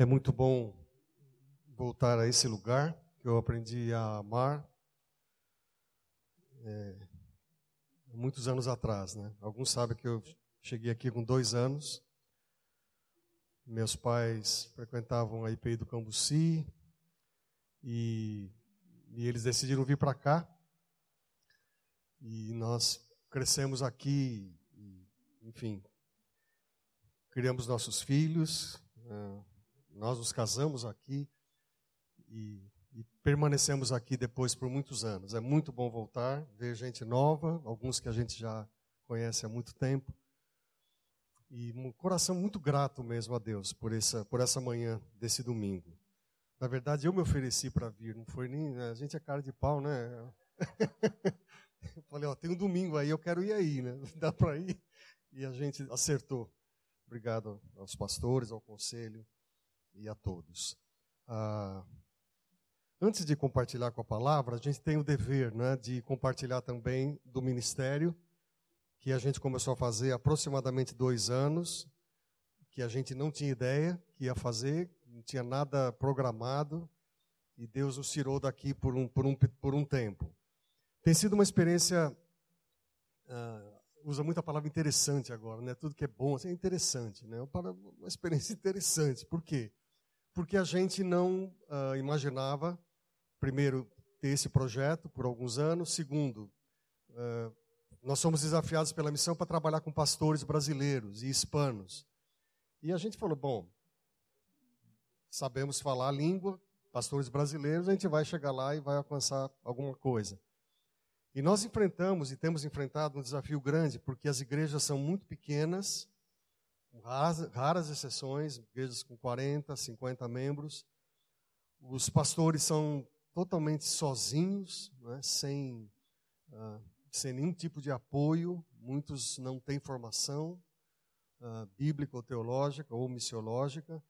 É muito bom voltar a esse lugar que eu aprendi a amar é, muitos anos atrás. Né? Alguns sabem que eu cheguei aqui com dois anos. Meus pais frequentavam a IPI do Cambuci e, e eles decidiram vir para cá. E nós crescemos aqui, enfim, criamos nossos filhos. Uh, nós nos casamos aqui e, e, permanecemos aqui depois por muitos anos. É muito bom voltar, ver gente nova, alguns que a gente já conhece há muito tempo. E um coração muito grato mesmo a Deus por essa, por essa manhã desse domingo. Na verdade, eu me ofereci para vir, não foi nem. A gente é cara de pau, né? eu falei, ó, tem um domingo aí, eu quero ir aí, né? Dá para ir? E a gente acertou. Obrigado aos pastores, ao conselho e a todos. Ah, antes de compartilhar com a palavra, a gente tem o dever né, de compartilhar também do ministério, que a gente começou a fazer aproximadamente dois anos, que a gente não tinha ideia que ia fazer, não tinha nada programado, e Deus nos tirou daqui por um, por um, por um tempo. Tem sido uma experiência. Uh, usa muita palavra interessante agora, né? Tudo que é bom assim, é interessante, né? Uma experiência interessante. Por quê? Porque a gente não uh, imaginava, primeiro, ter esse projeto por alguns anos, segundo, uh, nós somos desafiados pela missão para trabalhar com pastores brasileiros e hispanos. E a gente falou: bom, sabemos falar a língua, pastores brasileiros, a gente vai chegar lá e vai alcançar alguma coisa. E nós enfrentamos e temos enfrentado um desafio grande, porque as igrejas são muito pequenas raras, raras exceções, igrejas com 40, 50 membros. Os pastores são totalmente sozinhos, né, sem, uh, sem nenhum tipo de apoio. Muitos não têm formação uh, bíblica ou teológica ou missiológica.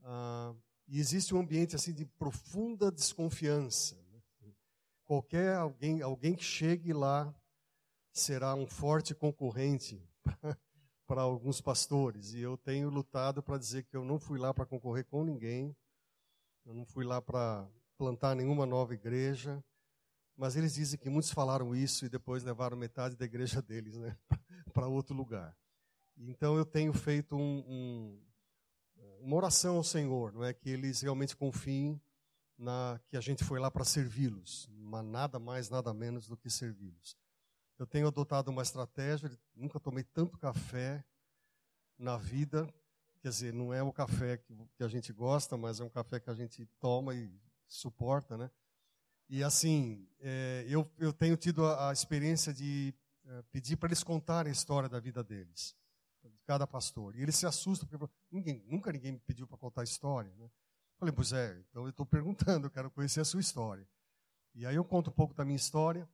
Uh, e existe um ambiente assim de profunda desconfiança. Né? Qualquer alguém, alguém que chegue lá será um forte concorrente para alguns pastores. E eu tenho lutado para dizer que eu não fui lá para concorrer com ninguém, eu não fui lá para plantar nenhuma nova igreja, mas eles dizem que muitos falaram isso e depois levaram metade da igreja deles né, para outro lugar. Então eu tenho feito um, um, uma oração ao Senhor, não é? Que eles realmente confiem na que a gente foi lá para servi-los, mas nada mais, nada menos do que servi-los. Eu tenho adotado uma estratégia, nunca tomei tanto café na vida. Quer dizer, não é o café que, a gente gosta, mas é um café que a gente toma e suporta, né? E assim, é, eu, eu tenho tido a, a experiência de é, pedir para eles contarem a história da vida deles, de cada pastor. E eles se assustam, porque ninguém, nunca ninguém me pediu para contar a história. Né? Falei, pois é, então eu estou perguntando, eu quero conhecer a sua história. E aí eu conto um pouco da minha história,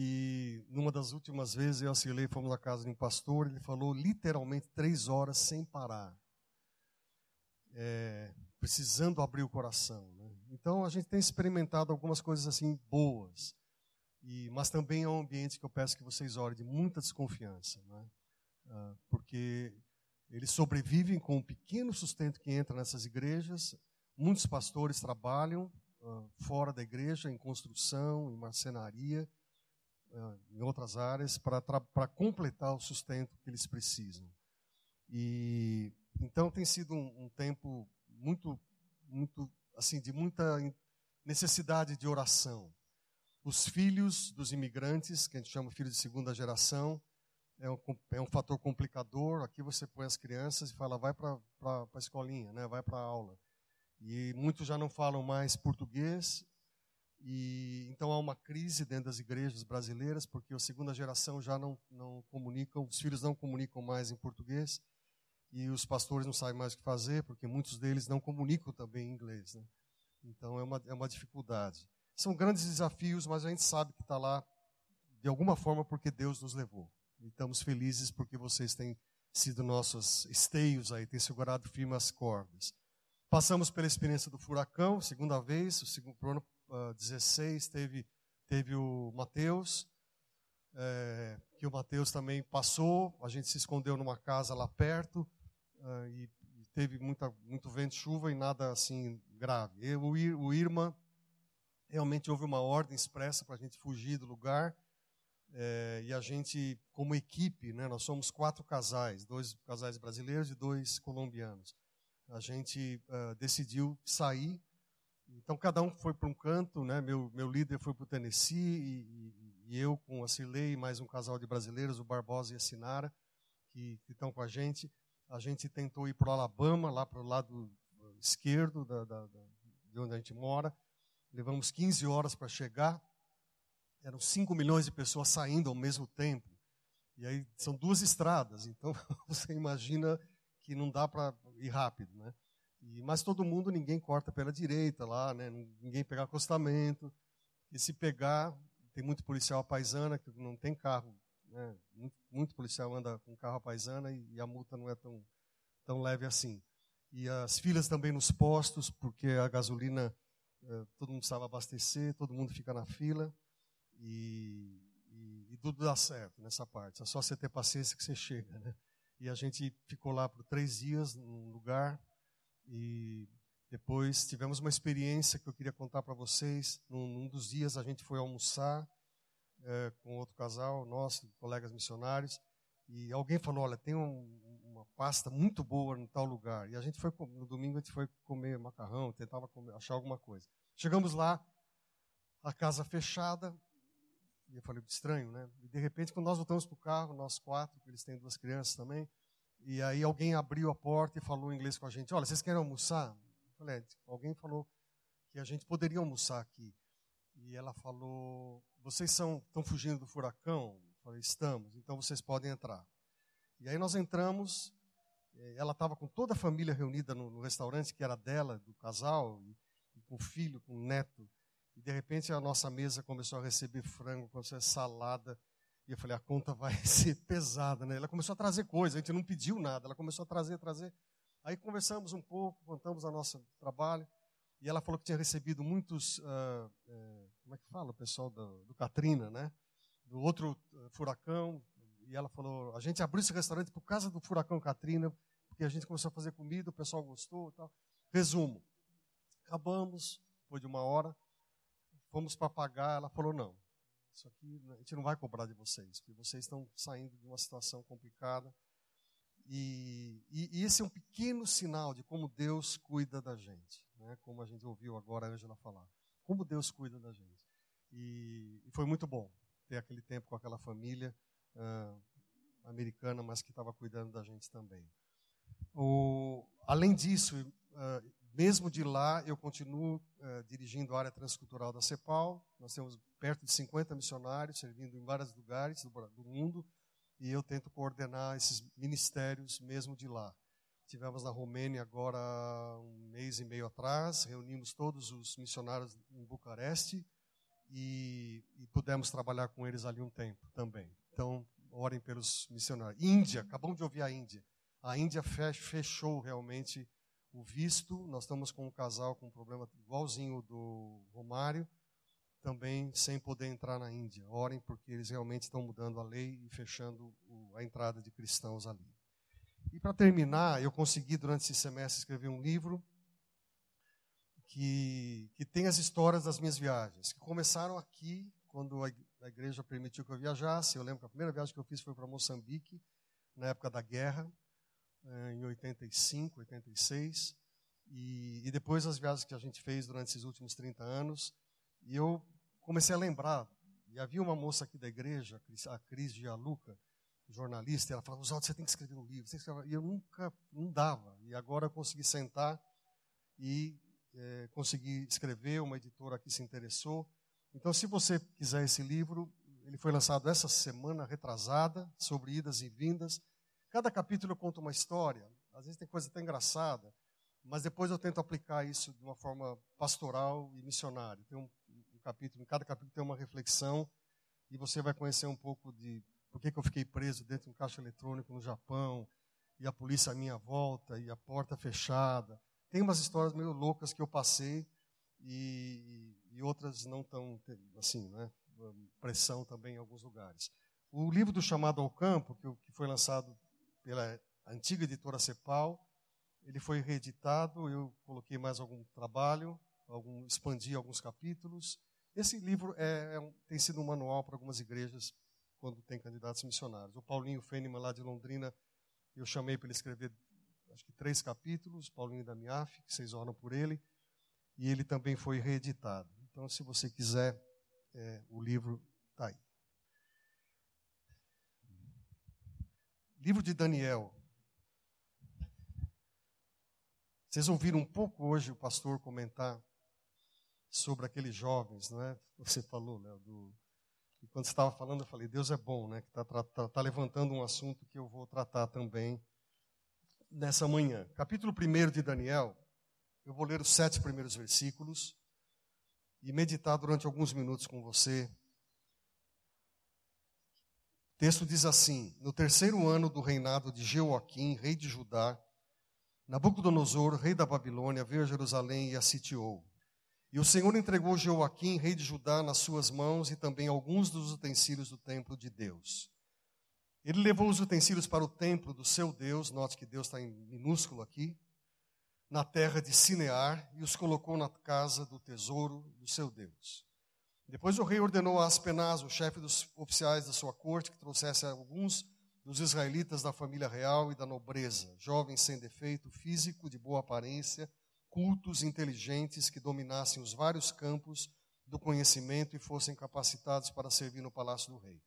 e numa das últimas vezes eu e fomos na casa de um pastor, ele falou literalmente três horas sem parar. É, precisando abrir o coração. Né? Então a gente tem experimentado algumas coisas assim boas, e, mas também é um ambiente que eu peço que vocês orem de muita desconfiança, né? ah, porque eles sobrevivem com um pequeno sustento que entra nessas igrejas. Muitos pastores trabalham ah, fora da igreja, em construção, em marcenaria, em outras áreas para completar o sustento que eles precisam. E então tem sido um, um, tempo muito, muito assim de muita necessidade de oração. Os filhos dos imigrantes, que a gente chama filhos de segunda geração, é um, é um fator complicador. Aqui você põe as crianças e fala, vai para a escolinha, né? vai para a aula. E muitos já não falam mais português e então há uma crise dentro das igrejas brasileiras, porque a segunda geração já não, não comunicam, os filhos não comunicam mais em português, e os pastores não sabem mais o que fazer, porque muitos deles não comunicam também em inglês. Né? Então é uma, é uma dificuldade. São grandes desafios, mas a gente sabe que está lá de alguma forma porque Deus nos levou. E estamos felizes porque vocês têm sido nossos esteios aí, têm segurado firme as cordas. Passamos pela experiência do furacão, segunda vez, o segundo, ano uh, 16 teve, teve o Mateus, é, que o Mateus também passou, a gente se escondeu numa casa lá perto, uh, e, teve muita, muito vento, chuva e nada assim grave. E, o, o Irma realmente houve uma ordem expressa para a gente fugir do lugar. É, e a gente, como equipe, né, nós somos quatro casais, dois casais brasileiros e dois colombianos. A gente uh, decidiu sair. Então cada um foi para um canto, né? Meu meu líder foi para o Tennessee e, e, eu com a Cirlei mais um casal de brasileiros, o Barbosa e a Sinara, que, que estão com a gente. A gente tentou ir para o Alabama, lá para o lado esquerdo da, da, da, de onde a gente mora. Levamos 15 horas para chegar. Eram 5 milhões de pessoas saindo ao mesmo tempo. E aí são duas estradas, então você imagina que não dá para ir rápido, né? E, mas todo mundo, ninguém corta pela direita lá, né? Ninguém pega acostamento. E se pegar, tem muito policial paisana que não tem carro, né? Muito, muito policial anda com carro paisana e, e a multa não é tão, tão leve assim. E as filas também nos postos, porque a gasolina é, todo mundo sabe abastecer, todo mundo fica na fila e, e, e, tudo dá certo nessa parte. É só você ter paciência que você chega, né? E a gente ficou lá por três dias num lugar e depois tivemos uma experiência que eu queria contar para vocês. Num, num, dos dias a gente foi almoçar é, com outro casal, nós, colegas missionários, e alguém falou: olha, tem um, uma pasta muito boa em tal lugar. E a gente foi, no domingo, a gente foi comer macarrão, tentava comer, achar alguma coisa. Chegamos lá, a casa fechada, e eu falei, estranho, né? E de repente, quando nós voltamos para o carro, nós quatro, eles têm duas crianças também, e aí alguém abriu a porta e falou em inglês com a gente: Olha, vocês querem almoçar? Eu falei, é, alguém falou que a gente poderia almoçar aqui. E ela falou: Vocês são, estão fugindo do furacão? Eu falei, estamos, então vocês podem entrar. E aí nós entramos, eh, ela estava com toda a família reunida no, no, restaurante que era dela, do casal, e, e, com o filho, com o neto. E de repente a nossa mesa começou a receber frango, começou a salada. E eu falei, a conta vai ser pesada, né? Ela começou a trazer coisa, a gente não pediu nada, ela começou a trazer, trazer. Aí conversamos um pouco, contamos o nosso trabalho. E ela falou que tinha recebido muitos, uh, uh, como é que fala, o pessoal do, do Katrina, né? Do outro uh, furacão, e ela falou: a gente abriu esse restaurante por causa do furacão Katrina, porque a gente começou a fazer comida, o pessoal gostou tal. Resumo: acabamos, depois de uma hora, fomos para pagar. Ela falou: não, isso aqui a gente não vai cobrar de vocês, porque vocês estão saindo de uma situação complicada. E, e, e esse é um pequeno sinal de como Deus cuida da gente, né? como a gente ouviu agora a Angela falar. Como Deus cuida da gente. E, e foi muito bom ter aquele tempo com aquela família uh, americana, mas que estava cuidando da gente também. O, além disso, uh, mesmo de lá, eu continuo uh, dirigindo a área transcultural da CEPAL. Nós temos perto de 50 missionários servindo em vários lugares do, do mundo e eu tento coordenar esses ministérios mesmo de lá. Tivemos na Romênia agora um mês e meio atrás, reunimos todos os missionários em Bucareste e, e pudemos trabalhar com eles ali um tempo também. Então, orem pelos missionários. Índia, acabamos de ouvir a Índia. A Índia fechou realmente o visto. Nós estamos com um casal com um problema igualzinho do Romário, também sem poder entrar na Índia. Orem porque eles realmente estão mudando a lei e fechando a entrada de cristãos ali. E para terminar, eu consegui durante esse semestre escrever um livro que, que tem as histórias das minhas viagens, que começaram aqui, quando a igreja permitiu que eu viajasse. Eu lembro que a primeira viagem que eu fiz foi para Moçambique, na época da guerra, em 85, 86. E, e depois as viagens que a gente fez durante esses últimos 30 anos. E eu comecei a lembrar. E havia uma moça aqui da igreja, a Cris Gialuca, jornalista, e ela falava, Oswaldo, você tem que escrever um livro. E eu nunca, não dava. E agora eu consegui sentar e é, consegui escrever, uma editora aqui se interessou. Então, se você quiser esse livro, ele foi lançado essa semana retrasada, sobre idas e vindas. Cada capítulo conta uma história. Às vezes tem coisa até engraçada, mas depois eu tento aplicar isso de uma forma pastoral e missionária. Tem um, um capítulo, em cada capítulo tem uma reflexão e você vai conhecer um pouco de por que, que eu fiquei preso dentro de um caixa eletrônico no Japão e a polícia à minha volta e a porta fechada. Tem umas histórias meio loucas que eu passei e, e outras não tão, assim, né, pressão também em alguns lugares. O livro do Chamado ao Campo, que foi lançado pela antiga editora Cepal, ele foi reeditado, eu coloquei mais algum trabalho, algum, expandi alguns capítulos. Esse livro é, é um, tem sido um manual para algumas igrejas quando tem candidatos missionários. O Paulinho Fênima, lá de Londrina, eu chamei para ele escrever acho que três capítulos, Paulinho da Miaf, que vocês oram por ele, e ele também foi reeditado. Então, se você quiser, é, o livro está aí. Livro de Daniel. Vocês ouviram um pouco hoje o pastor comentar sobre aqueles jovens, não é? Você falou, Léo, do... E quando você estava falando, eu falei, Deus é bom, né? Que está tá, tá, tá levantando um assunto que eu vou tratar também nessa manhã. Capítulo 1 de Daniel, eu vou ler os sete primeiros versículos e meditar durante alguns minutos com você o texto diz assim: No terceiro ano do reinado de Jeoaquim, rei de Judá, Nabucodonosor, rei da Babilônia, veio a Jerusalém e a sitiou. E o Senhor entregou Jeoaquim, rei de Judá, nas suas mãos e também alguns dos utensílios do templo de Deus. Ele levou os utensílios para o templo do seu Deus, note que Deus está em minúsculo aqui, na terra de Sinear, e os colocou na casa do tesouro do seu Deus. Depois o rei ordenou a Aspenaz, o chefe dos oficiais da sua corte, que trouxesse alguns dos israelitas da família real e da nobreza, jovens sem defeito físico, de boa aparência, cultos, inteligentes, que dominassem os vários campos do conhecimento e fossem capacitados para servir no palácio do rei.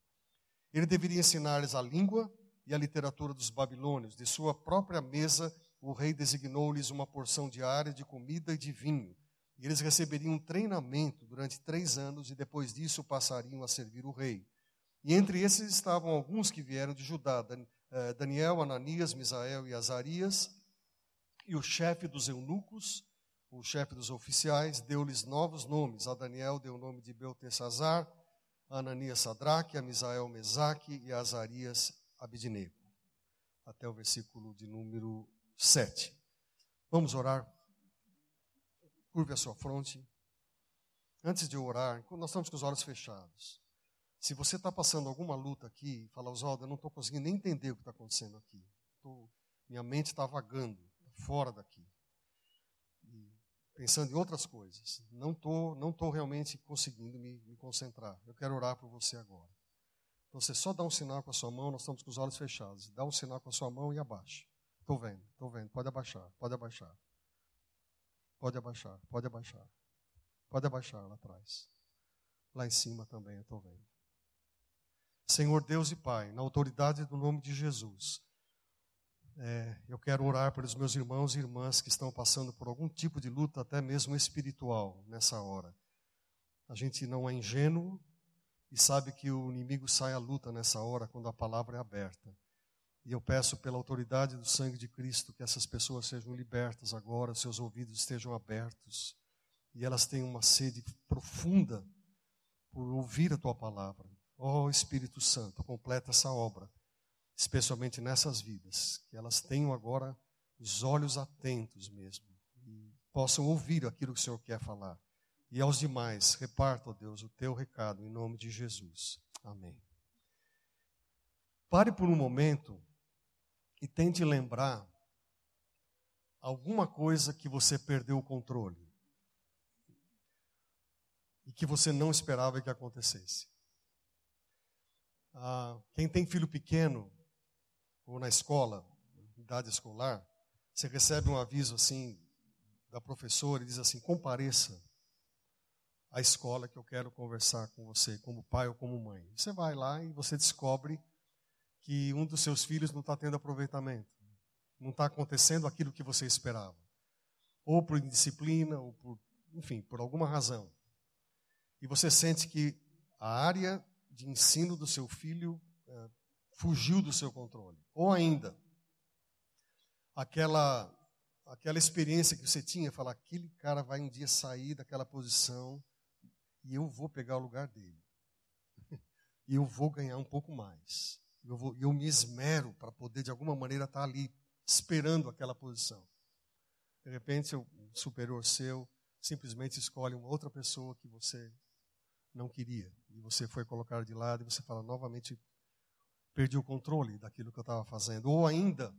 Ele deveria ensinar-lhes a língua e a literatura dos babilônios. De sua própria mesa, o rei designou-lhes uma porção diária de comida e de vinho e eles receberiam um treinamento durante três anos e depois disso passariam a servir o rei. E entre esses estavam alguns que vieram de Judá: eh, Daniel, Ananias, Misael e Azarias. E o chefe dos eunucos, o chefe dos oficiais, deu-lhes novos nomes. A Daniel deu o nome de Beltesazar, Ananias Sadraque, a Misael Mesaque e Azarias Abidnego. Até o versículo de número 7. Vamos orar Curve a sua fronte. Antes de orar, nós estamos com os olhos fechados. Se você está passando alguma luta aqui, fala, Oswaldo, eu não estou conseguindo nem entender o que está acontecendo aqui. Tô, minha mente está vagando, fora daqui. E pensando em outras coisas. Não estou não tô realmente conseguindo me, me concentrar. Eu quero orar por você agora. Então você só dá um sinal com a sua mão, nós estamos com os olhos fechados. Dá um sinal com a sua mão e abaixa. Estou vendo, estou vendo. Pode abaixar, pode abaixar. Pode abaixar, pode abaixar. Pode abaixar lá atrás. Lá em cima também, eu estou vendo. Senhor Deus e Pai, na autoridade do nome de Jesus, é, eu quero orar pelos meus irmãos e irmãs que estão passando por algum tipo de luta, até mesmo espiritual, nessa hora. A gente não é ingênuo e sabe que o inimigo sai à luta nessa hora, quando a palavra é aberta. E eu peço pela autoridade do sangue de Cristo que essas pessoas sejam libertas agora, seus ouvidos estejam abertos e elas tenham uma sede profunda por ouvir a tua palavra. Ó oh, Espírito Santo, completa essa obra, especialmente nessas vidas, que elas tenham agora os olhos atentos mesmo e possam ouvir aquilo que o Senhor quer falar. E aos demais, reparta, ó Deus, o teu recado em nome de Jesus. Amém. Pare por um momento e tente lembrar alguma coisa que você perdeu o controle e que você não esperava que acontecesse. Ah, quem tem filho pequeno ou na escola, idade escolar, você recebe um aviso assim da professora e diz assim: compareça à escola que eu quero conversar com você, como pai ou como mãe. Você vai lá e você descobre que um dos seus filhos não está tendo aproveitamento, não está acontecendo aquilo que você esperava, ou por indisciplina, ou por, enfim, por alguma razão. E você sente que a área de ensino do seu filho é, fugiu do seu controle. Ou ainda, aquela aquela experiência que você tinha, falar, aquele cara vai um dia sair daquela posição e eu vou pegar o lugar dele. e eu vou ganhar um pouco mais eu, vou, eu me esmero para poder, de alguma maneira, estar tá ali, esperando aquela posição. De repente, o superior seu simplesmente escolhe uma outra pessoa que você não queria. E você foi colocar de lado e você fala, novamente, perdi o controle daquilo que eu estava fazendo. Ou ainda,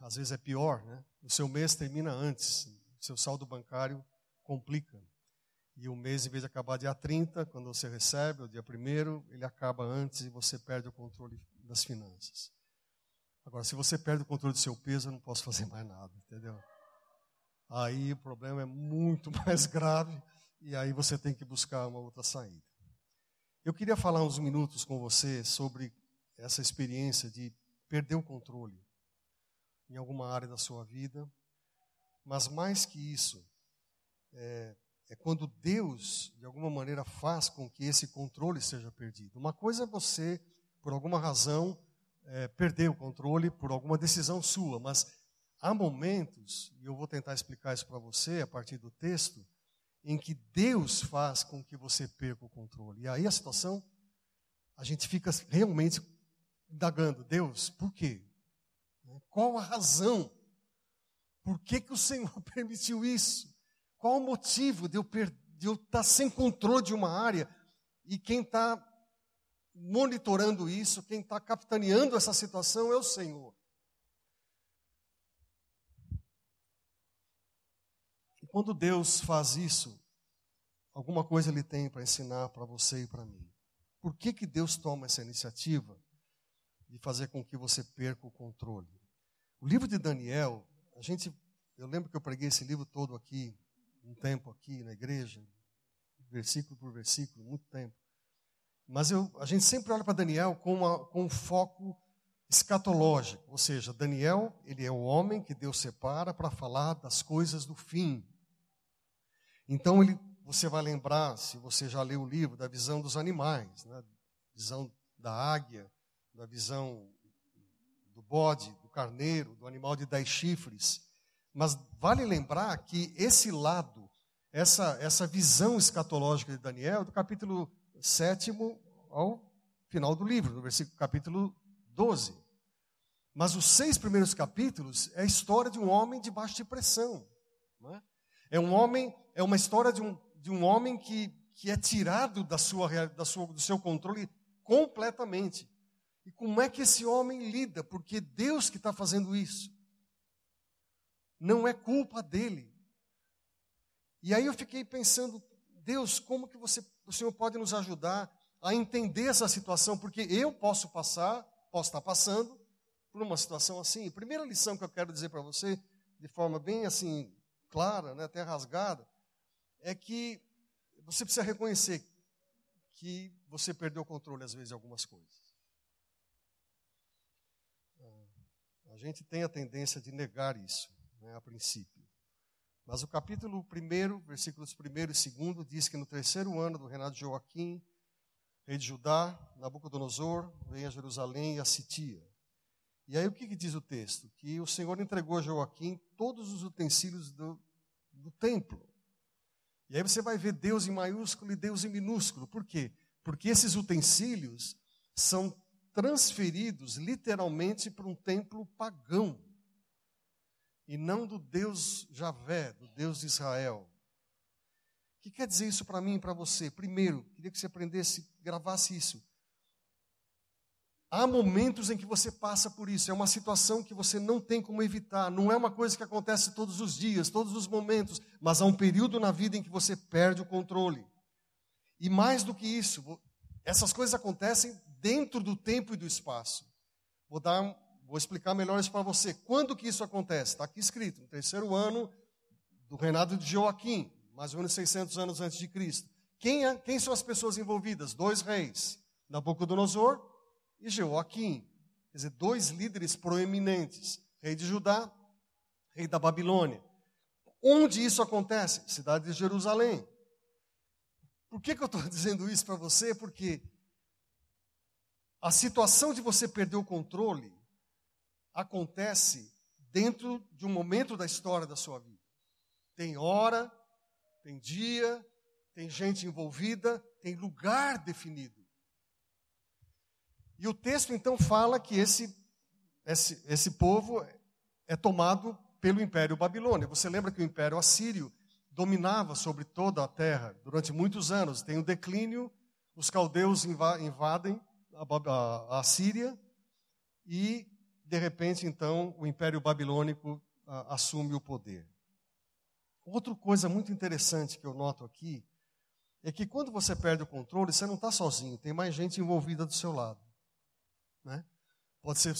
às vezes é pior, né? O seu mês termina antes, seu saldo bancário complica. E o mês, em vez de acabar dia 30, quando você recebe, o dia 1 ele acaba antes e você perde o controle das finanças. Agora, se você perde o controle do seu peso, eu não posso fazer mais nada, entendeu? Aí o problema é muito mais grave e aí você tem que buscar uma outra saída. Eu queria falar uns minutos com você sobre essa experiência de perder o controle em alguma área da sua vida, mas mais que isso, é, é quando Deus, de alguma maneira, faz com que esse controle seja perdido. Uma coisa é você, por alguma razão, é, perder o controle por alguma decisão sua, mas há momentos, e eu vou tentar explicar isso para você a partir do texto, em que Deus faz com que você perca o controle. E aí a situação, a gente fica realmente indagando, Deus, por quê? Qual a razão? Por que, que o Senhor permitiu isso? Qual o motivo de eu, estar sem controle de uma área e quem está monitorando isso, quem está capitaneando essa situação é o Senhor. E quando Deus faz isso, alguma coisa Ele tem para ensinar para você e para mim. Por que, que Deus toma essa iniciativa de fazer com que você perca o controle? O livro de Daniel, a gente, eu lembro que eu preguei esse livro todo aqui, um tempo aqui na igreja, versículo por versículo, muito tempo. Mas eu, a gente sempre olha para Daniel com, uma, com um foco escatológico, ou seja, Daniel, ele é o homem que Deus separa para falar das coisas do fim. Então ele, você vai lembrar, se você já leu o livro, da visão dos animais, né? visão da águia, da visão do bode, do carneiro, do animal de dez chifres. Mas vale lembrar que esse lado, essa, essa visão escatológica de Daniel, do capítulo sétimo ao final do livro, no versículo capítulo 12. Mas os seis primeiros capítulos é a história de um homem de baixa pressão. É? é um homem, é uma história de um, de um homem que, que é tirado da sua, da sua, do seu controle completamente. E como é que esse homem lida? Porque Deus que está fazendo isso. Não é culpa dele. E aí eu fiquei pensando, Deus, como que você, o Senhor pode nos ajudar a entender essa situação? Porque eu posso passar, posso estar passando por uma situação assim. A primeira lição que eu quero dizer para você, de forma bem assim clara, né, até rasgada, é que você precisa reconhecer que você perdeu o controle às vezes de algumas coisas. A gente tem a tendência de negar isso, né, a princípio. Mas o capítulo 1, versículos 1 e 2 diz que no terceiro ano do reinado de Joaquim, rei de Judá, Nabucodonosor vem a Jerusalém e a sitia. E aí o que, que, diz o texto? Que o Senhor entregou a Joaquim todos os utensílios do, do templo. E aí você vai ver Deus em maiúsculo e Deus em minúsculo. Por quê? Porque esses utensílios são transferidos literalmente para um templo pagão e não do Deus Javé, do Deus de Israel. O que quer dizer isso para mim e para você? Primeiro, queria que você aprendesse, gravasse isso. Há momentos em que você passa por isso, é uma situação que você não tem como evitar, não é uma coisa que acontece todos os dias, todos os momentos, mas há um período na vida em que você perde o controle. E mais do que isso, essas coisas acontecem dentro do tempo e do espaço. Vou dar Vou explicar melhor isso para você. Quando que isso acontece? Está aqui escrito, no terceiro ano do reinado de Joaquim, mais ou menos 600 anos antes de Cristo. Quem, é, quem são as pessoas envolvidas? Dois reis, Nabucodonosor e Joaquim. Quer dizer, dois líderes proeminentes, rei de Judá, rei da Babilônia. Onde isso acontece? Cidade de Jerusalém. Por que, que eu estou dizendo isso para você? Porque a situação de você perder o controle acontece dentro de um momento da história da sua vida. Tem hora, tem dia, tem gente envolvida, tem lugar definido. E o texto então fala que esse, esse, esse povo é tomado pelo Império Babilônia. Você lembra que o Império Assírio dominava sobre toda a terra durante muitos anos. Tem o declínio, os caldeus invadem a, a, a Síria e de repente, então, o Império Babilônico ah, assume o poder. Outra coisa muito interessante que eu noto aqui é que quando você perde o controle, você não está sozinho, tem mais gente envolvida do seu lado. Né? Pode ser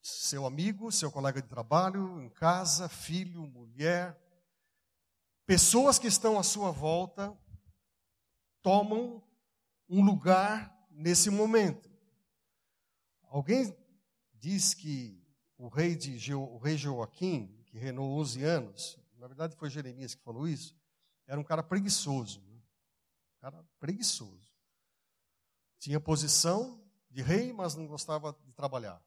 seu amigo, seu colega de trabalho, em casa, filho, mulher. Pessoas que estão à sua volta tomam um lugar nesse momento. Alguém diz que o rei, de, o rei Joaquim, que reinou 11 anos, na verdade foi Jeremias que falou isso, era um cara preguiçoso. Né? Um cara preguiçoso. Tinha posição de rei, mas não gostava de trabalhar.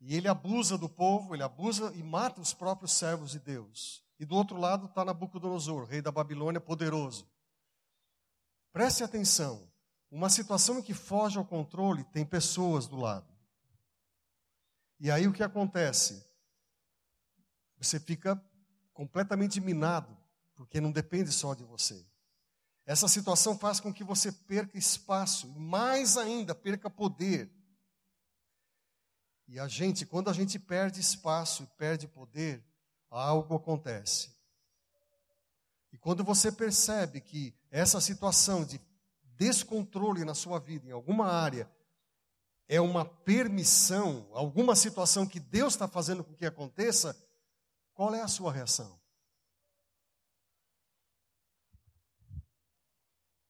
E ele abusa do povo, ele abusa e mata os próprios servos de Deus. E do outro lado está Nabucodonosor, rei da Babilônia, poderoso. Preste atenção. Uma situação em que foge ao controle tem pessoas do lado. E aí o que acontece? Você fica completamente minado, porque não depende só de você. Essa situação faz com que você perca espaço, e mais ainda, perca poder. E a gente, quando a gente perde espaço e perde poder, algo acontece. E quando você percebe que essa situação de descontrole na sua vida, em alguma área, é uma permissão, alguma situação que Deus está fazendo com que aconteça, qual é a sua reação?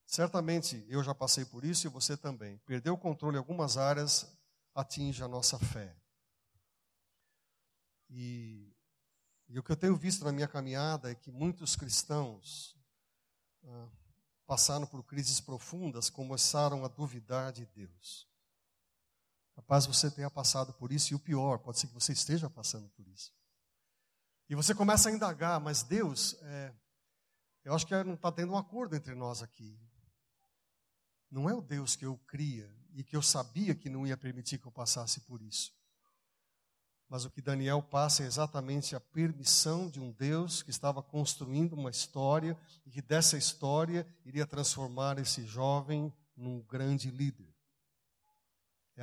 Certamente eu já passei por isso e você também. Perder o controle em algumas áreas atinge a nossa fé. E, e o que eu tenho visto na minha caminhada é que muitos cristãos ah, passaram por crises profundas, começaram a duvidar de Deus. Capaz você tenha passado por isso, e o pior, pode ser que você esteja passando por isso. E você começa a indagar, mas Deus, é, eu acho que não está tendo um acordo entre nós aqui. Não é o Deus que eu cria e que eu sabia que não ia permitir que eu passasse por isso. Mas o que Daniel passa é exatamente a permissão de um Deus que estava construindo uma história e que dessa história iria transformar esse jovem num grande líder.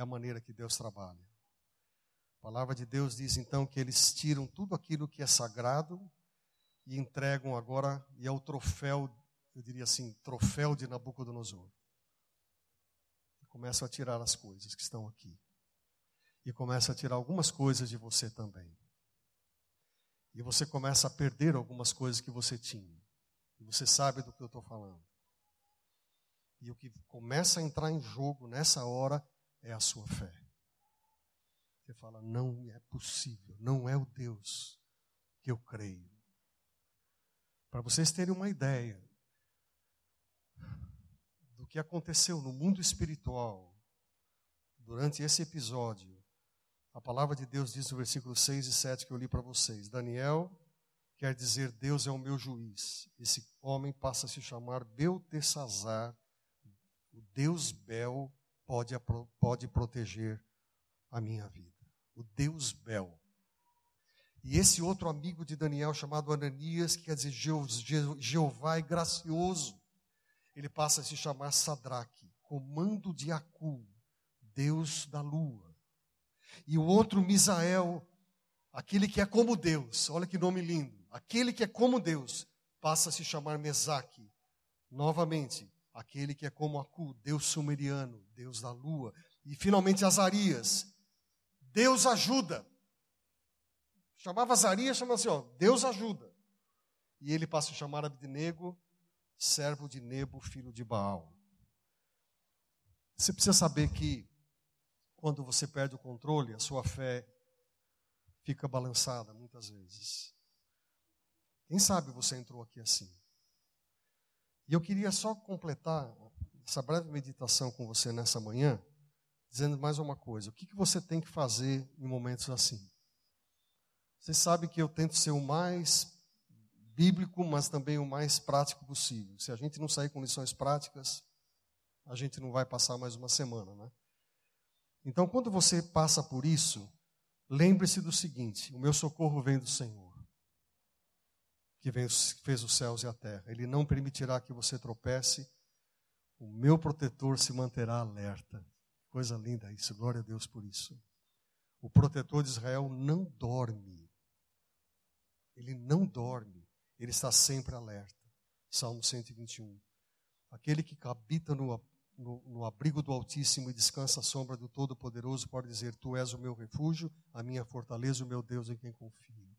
É a maneira que Deus trabalha. A palavra de Deus diz então que eles tiram tudo aquilo que é sagrado e entregam agora, e é o troféu, eu diria assim, troféu de Nabucodonosor. Começam a tirar as coisas que estão aqui. E começa a tirar algumas coisas de você também. E você começa a perder algumas coisas que você tinha. E você sabe do que eu estou falando. E o que começa a entrar em jogo nessa hora é a sua fé. Você fala, não é possível, não é o Deus que eu creio. Para vocês terem uma ideia do que aconteceu no mundo espiritual durante esse episódio, a palavra de Deus diz no versículo 6 e 7 que eu li para vocês: Daniel quer dizer Deus é o meu juiz. Esse homem passa a se chamar Beltesazar, o Deus Bel pode, pode proteger a minha vida. O Deus Bel. E esse outro amigo de Daniel, chamado Ananias, que quer dizer Jeová é gracioso, ele passa a se chamar Sadraque, comando de Acu, Deus da lua. E o outro, Misael, aquele que é como Deus, olha que nome lindo, aquele que é como Deus, passa a se chamar Mesaque, novamente, aquele que é como Acu, Deus sumeriano, Deus da lua. E finalmente Azarias, Deus ajuda. Chamava Azarias, chamava assim, ó, Deus ajuda. E ele passa a chamar Abednego, servo de Nebo, filho de Baal. Você precisa saber que quando você perde o controle, a sua fé fica balançada muitas vezes. Quem sabe você entrou aqui assim? E eu queria só completar essa breve meditação com você nessa manhã, dizendo mais uma coisa: o que, que você tem que fazer em momentos assim? Você sabe que eu tento ser o mais bíblico, mas também o mais prático possível. Se a gente não sair com lições práticas, a gente não vai passar mais uma semana, né? Então, quando você passa por isso, lembre-se do seguinte: o meu socorro vem do Senhor que fez os céus e a terra. Ele não permitirá que você tropece. O meu protetor se manterá alerta. Coisa linda isso, glória a Deus por isso. O protetor de Israel não dorme. Ele não dorme. Ele está sempre alerta. Salmo 121. Aquele que habita no, no, no abrigo do Altíssimo e descansa à sombra do Todo-Poderoso pode dizer: Tu és o meu refúgio, a minha fortaleza, o meu Deus em quem confio.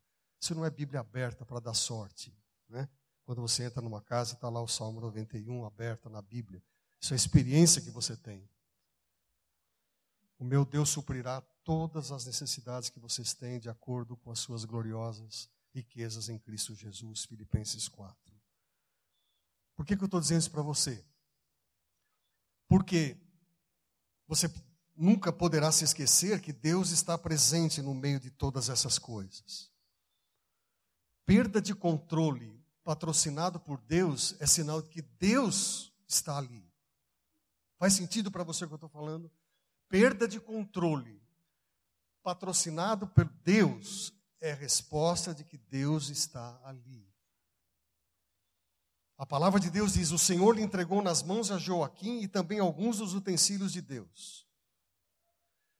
Isso não é Bíblia aberta para dar sorte. Né? Quando você entra numa casa e está lá o Salmo 91 aberto na Bíblia. Isso é a experiência que você tem. O meu Deus suprirá todas as necessidades que vocês têm de acordo com as suas gloriosas riquezas em Cristo Jesus. Filipenses 4. Por que, que eu estou dizendo isso para você? Porque você nunca poderá se esquecer que Deus está presente no meio de todas essas coisas. Perda de controle patrocinado por Deus é sinal de que Deus está ali. Faz sentido para você o que eu estou falando? perda de controle, patrocinado por Deus, é resposta de que Deus está ali. A palavra de Deus diz: O Senhor lhe entregou nas mãos a Joaquim e também alguns dos utensílios de Deus.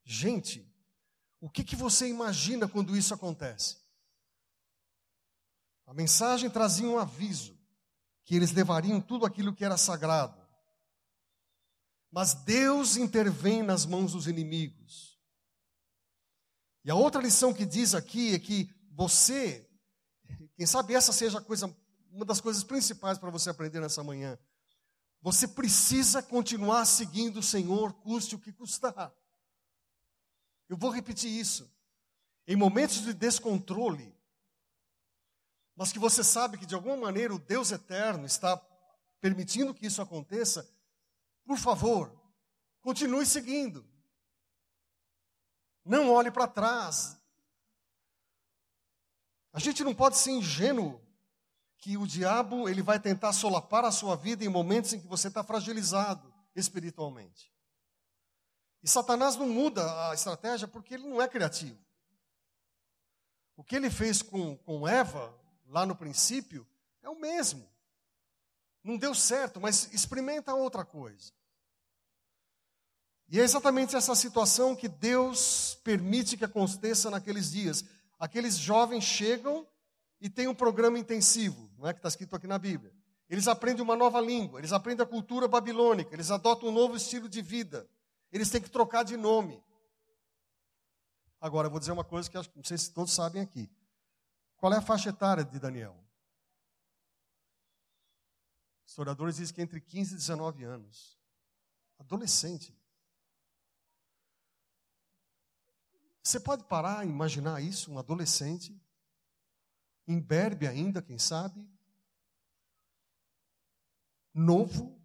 Gente, o que, que você imagina quando isso acontece? A mensagem trazia um aviso que eles levariam tudo aquilo que era sagrado. Mas Deus intervém nas mãos dos inimigos. E a outra lição que diz aqui é que você, quem sabe essa seja coisa, uma das coisas principais para você aprender nessa manhã. Você precisa continuar seguindo o Senhor, custe o que custar. Eu vou repetir isso. Em momentos de descontrole, mas que você sabe que de alguma maneira o Deus eterno está permitindo que isso aconteça, por favor, continue seguindo. Não olhe para trás. A gente não pode ser ingênuo que o diabo ele vai tentar solapar a sua vida em momentos em que você está fragilizado espiritualmente. E Satanás não muda a estratégia porque ele não é criativo. O que ele fez com, com Eva, lá no princípio, é o mesmo. Não deu certo, mas experimenta outra coisa. E é exatamente essa situação que Deus permite que aconteça naqueles dias. Aqueles jovens chegam e têm um programa intensivo, não é que está escrito aqui na Bíblia. Eles aprendem uma nova língua, eles aprendem a cultura babilônica, eles adotam um novo estilo de vida. Eles têm que trocar de nome. Agora, eu vou dizer uma coisa que não sei se todos sabem aqui. Qual é a faixa etária de Daniel? Historiadores dizem que é entre 15 e 19 anos. Adolescente. Você pode parar e imaginar isso, um adolescente, imberbe ainda, quem sabe, novo,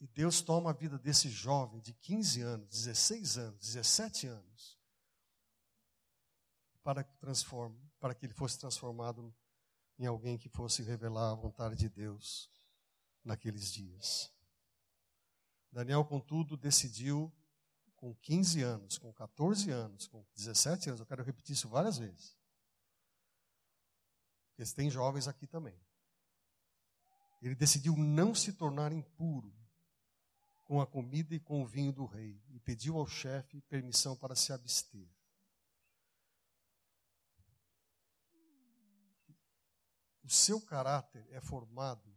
e Deus toma a vida desse jovem de 15 anos, 16 anos, 17 anos, para que transforme, para que ele fosse transformado em alguém que fosse revelar a vontade de Deus naqueles dias. Daniel, contudo, decidiu com 15 anos, com 14 anos, com 17 anos, eu quero repetir isso várias vezes. Porque tem jovens aqui também. Ele decidiu não se tornar impuro com a comida e com o vinho do rei e pediu ao chefe permissão para se abster. O seu caráter é formado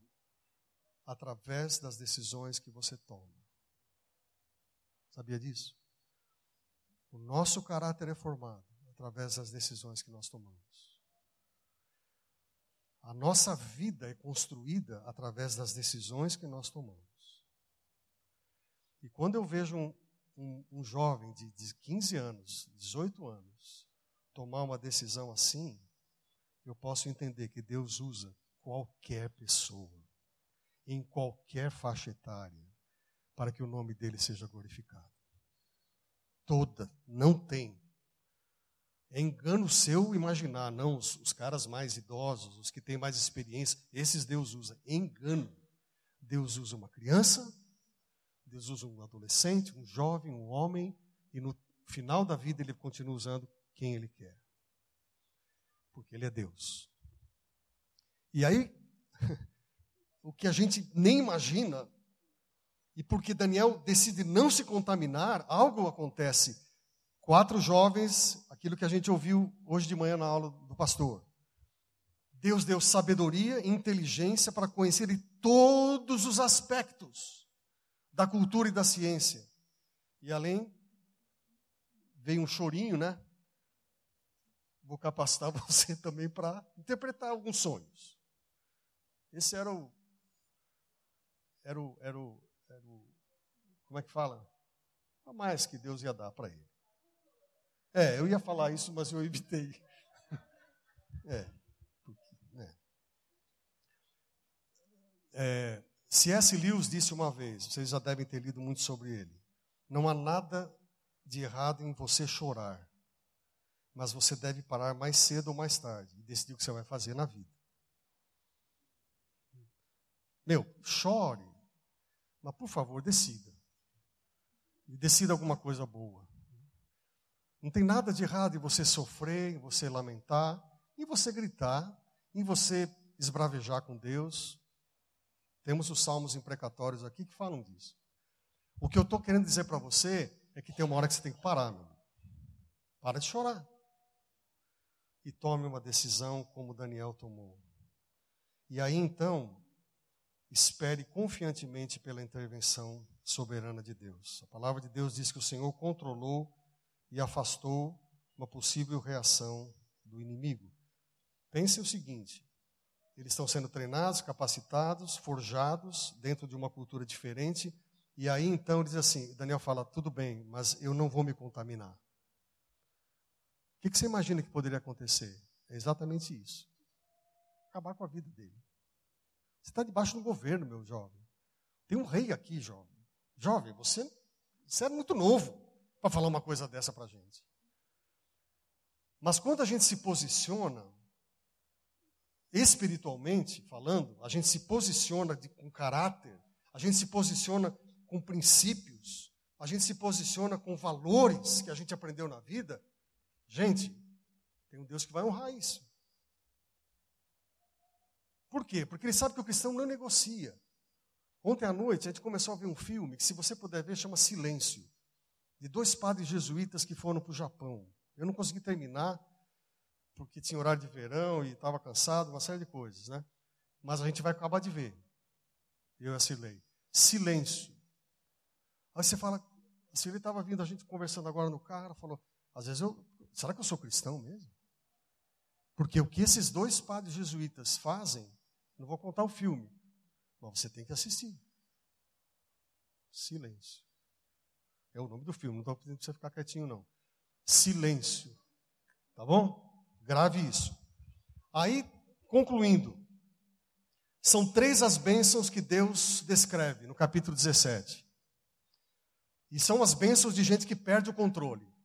através das decisões que você toma. Sabia disso? O nosso caráter é formado através das decisões que nós tomamos. A nossa vida é construída através das decisões que nós tomamos. E quando eu vejo um, um, um jovem de, de 15 anos, 18 anos, tomar uma decisão assim, eu posso entender que Deus usa qualquer pessoa, em qualquer faixa etária, para que o nome dele seja glorificado. Toda, não tem. É engano seu imaginar, não, os, os caras mais idosos, os que têm mais experiência, esses Deus usa. Engano. Deus usa uma criança, Deus usa um adolescente, um jovem, um homem, e no final da vida ele continua usando quem ele quer. Porque ele é Deus. E aí, o que a gente nem imagina e porque Daniel decide não se contaminar, algo acontece Quatro jovens, aquilo que a gente ouviu hoje de manhã na aula do pastor. Deus deu sabedoria e inteligência para conhecer todos os aspectos da cultura e da ciência. E além, veio um chorinho, né? Vou capacitar você também para interpretar alguns sonhos. Esse era o, era o, era o, era o como é que fala? A mais que Deus ia dar para ele. É, eu ia falar isso, mas eu evitei. É. É, C.S. Lewis disse uma vez, vocês já devem ter lido muito sobre ele: não há nada de errado em você chorar, mas você deve parar mais cedo ou mais tarde e decidir o que você vai fazer na vida. Meu, chore, mas por favor, decida. E decida alguma coisa boa. Não tem nada de errado em você sofrer, em você lamentar, em você gritar, em você esbravejar com Deus, temos os salmos imprecatórios aqui que falam disso. O que eu estou querendo dizer para você é que tem uma hora que você tem que parar, meu. Para de chorar. E tome uma decisão como Daniel tomou. E aí então, espere confiantemente pela intervenção soberana de Deus. A palavra de Deus diz que o Senhor controlou e afastou uma possível reação do inimigo. Pense o seguinte: eles estão sendo treinados, capacitados, forjados dentro de uma cultura diferente. E aí então diz assim: Daniel fala, tudo bem, mas eu não vou me contaminar. O que, que você imagina que poderia acontecer? É exatamente isso: acabar com a vida dele. Você está debaixo do governo, meu jovem. Tem um rei aqui, jovem. Jovem, você, você é muito novo para falar uma coisa dessa para a gente. Mas quando a gente se posiciona, espiritualmente falando, a gente se posiciona de, com caráter, a gente se posiciona com princípios, a gente se posiciona com valores que a gente aprendeu na vida, gente, tem um Deus que vai honrar isso. Por quê? Porque ele sabe que o cristão não negocia. Ontem à noite a gente começou a ver um filme que, se você puder ver, chama Silêncio, de dois padres jesuítas que foram para o Japão. Eu não consegui terminar, porque tinha horário de verão e estava cansado, uma série de coisas, né? Mas a gente vai acabar de ver. Eu assinei. Silêncio. Aí você fala, a Silvia estava vindo, a gente conversando agora no carro, ela falou, às vezes eu, será que eu sou cristão mesmo? Porque o que esses dois padres jesuítas fazem, não vou contar o filme, mas você tem que assistir. Silêncio. É o nome do filme, não estou pedindo para você ficar quietinho, não. Silêncio. Tá bom? Grave isso. Aí, concluindo, são três as bênçãos que Deus descreve no capítulo 17. E são as bênçãos de gente que perde o controle.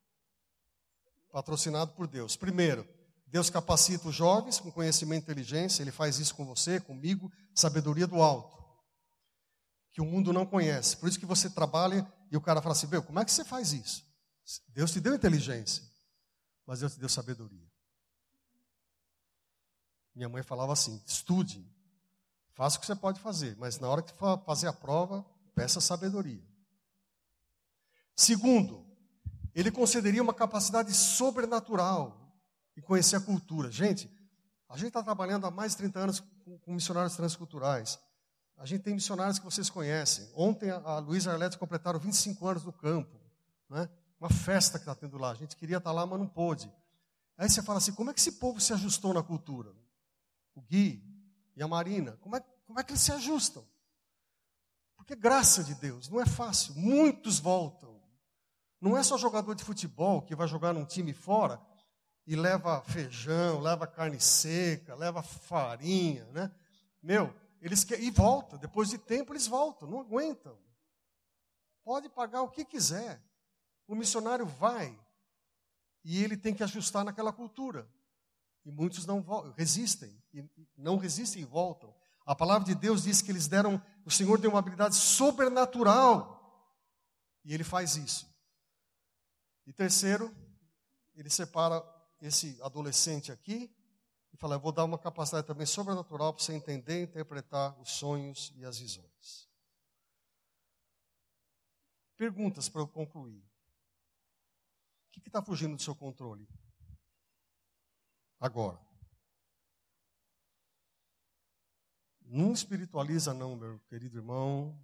Patrocinado por Deus. Primeiro, Deus capacita os jovens com conhecimento e inteligência, Ele faz isso com você, comigo, sabedoria do alto, que o mundo não conhece. Por isso que você trabalha e o cara fala assim: Meu, como é que você faz isso? Deus te deu inteligência, mas Deus te deu sabedoria. Minha mãe falava assim: estude, faça o que você pode fazer, mas na hora que for fazer a prova, peça sabedoria. Segundo, ele concederia uma capacidade sobrenatural e conhecer a cultura. Gente, a gente está trabalhando há mais de 30 anos com, com, missionários transculturais. A gente tem missionários que vocês conhecem. Ontem a, a Luísa e a Arlete completaram 25 anos no campo. Né? Uma festa que está tendo lá. A gente queria estar tá lá, mas não pôde. Aí você fala assim: como é que esse povo se ajustou na cultura? o Gui e a Marina, como é, como é que eles se ajustam? Porque graça de Deus, não é fácil. Muitos voltam. Não é só jogador de futebol que vai jogar num time fora e leva feijão, leva carne seca, leva farinha, né? Meu, eles querem, e volta, depois de tempo eles voltam, não aguentam. Pode pagar o que quiser. O missionário vai e ele tem que ajustar naquela cultura. E muitos não resistem, e não resistem e voltam. A palavra de Deus diz que eles deram, o Senhor deu uma habilidade sobrenatural. E ele faz isso. E terceiro, ele separa esse adolescente aqui e fala: Eu vou dar uma capacidade também sobrenatural para você entender e interpretar os sonhos e as visões. Perguntas para eu concluir. que está fugindo do seu controle? Agora. Não espiritualiza, não, meu querido irmão.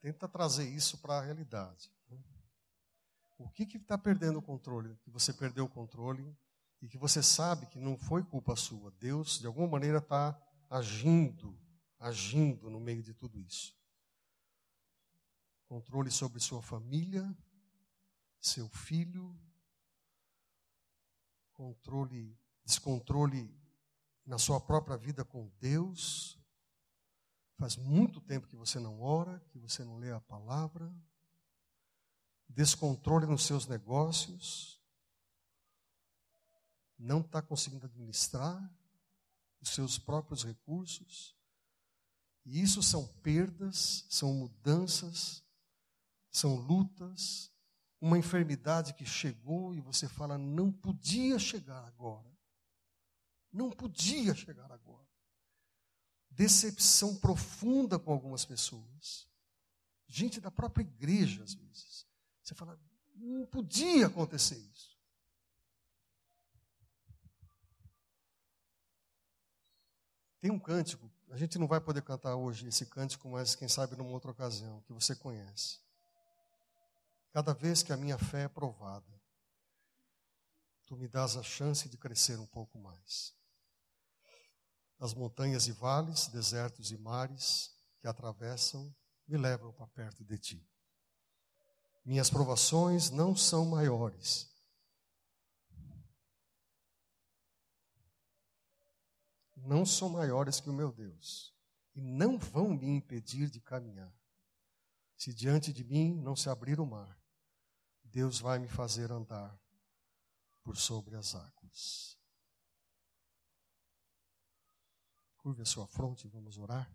Tenta trazer isso para a realidade. O que está perdendo o controle? Que você perdeu o controle e que você sabe que não foi culpa sua. Deus, de alguma maneira, está agindo, agindo no meio de tudo isso. Controle sobre sua família, seu filho, controle, descontrole na sua própria vida com Deus. Faz muito tempo que você não ora, que você não lê a palavra. Descontrole nos seus negócios. Não está conseguindo administrar os seus próprios recursos. E isso são perdas, são mudanças, são lutas, uma enfermidade que chegou e você fala, não podia chegar agora. Não podia chegar agora. Decepção profunda com algumas pessoas. Gente da própria igreja, às vezes. Você fala, não podia acontecer isso. Tem um cântico, a gente não vai poder cantar hoje esse cântico, mas quem sabe numa outra ocasião, que você conhece. Cada vez que a minha fé é provada, tu me dás a chance de crescer um pouco mais. As montanhas e vales, desertos e mares que atravessam me levam para perto de ti. Minhas provações não são maiores. Não são maiores que o meu Deus e não vão me impedir de caminhar. Se diante de mim não se abrir o mar, Deus vai me fazer andar por sobre as águas. Curve a sua fronte, vamos orar.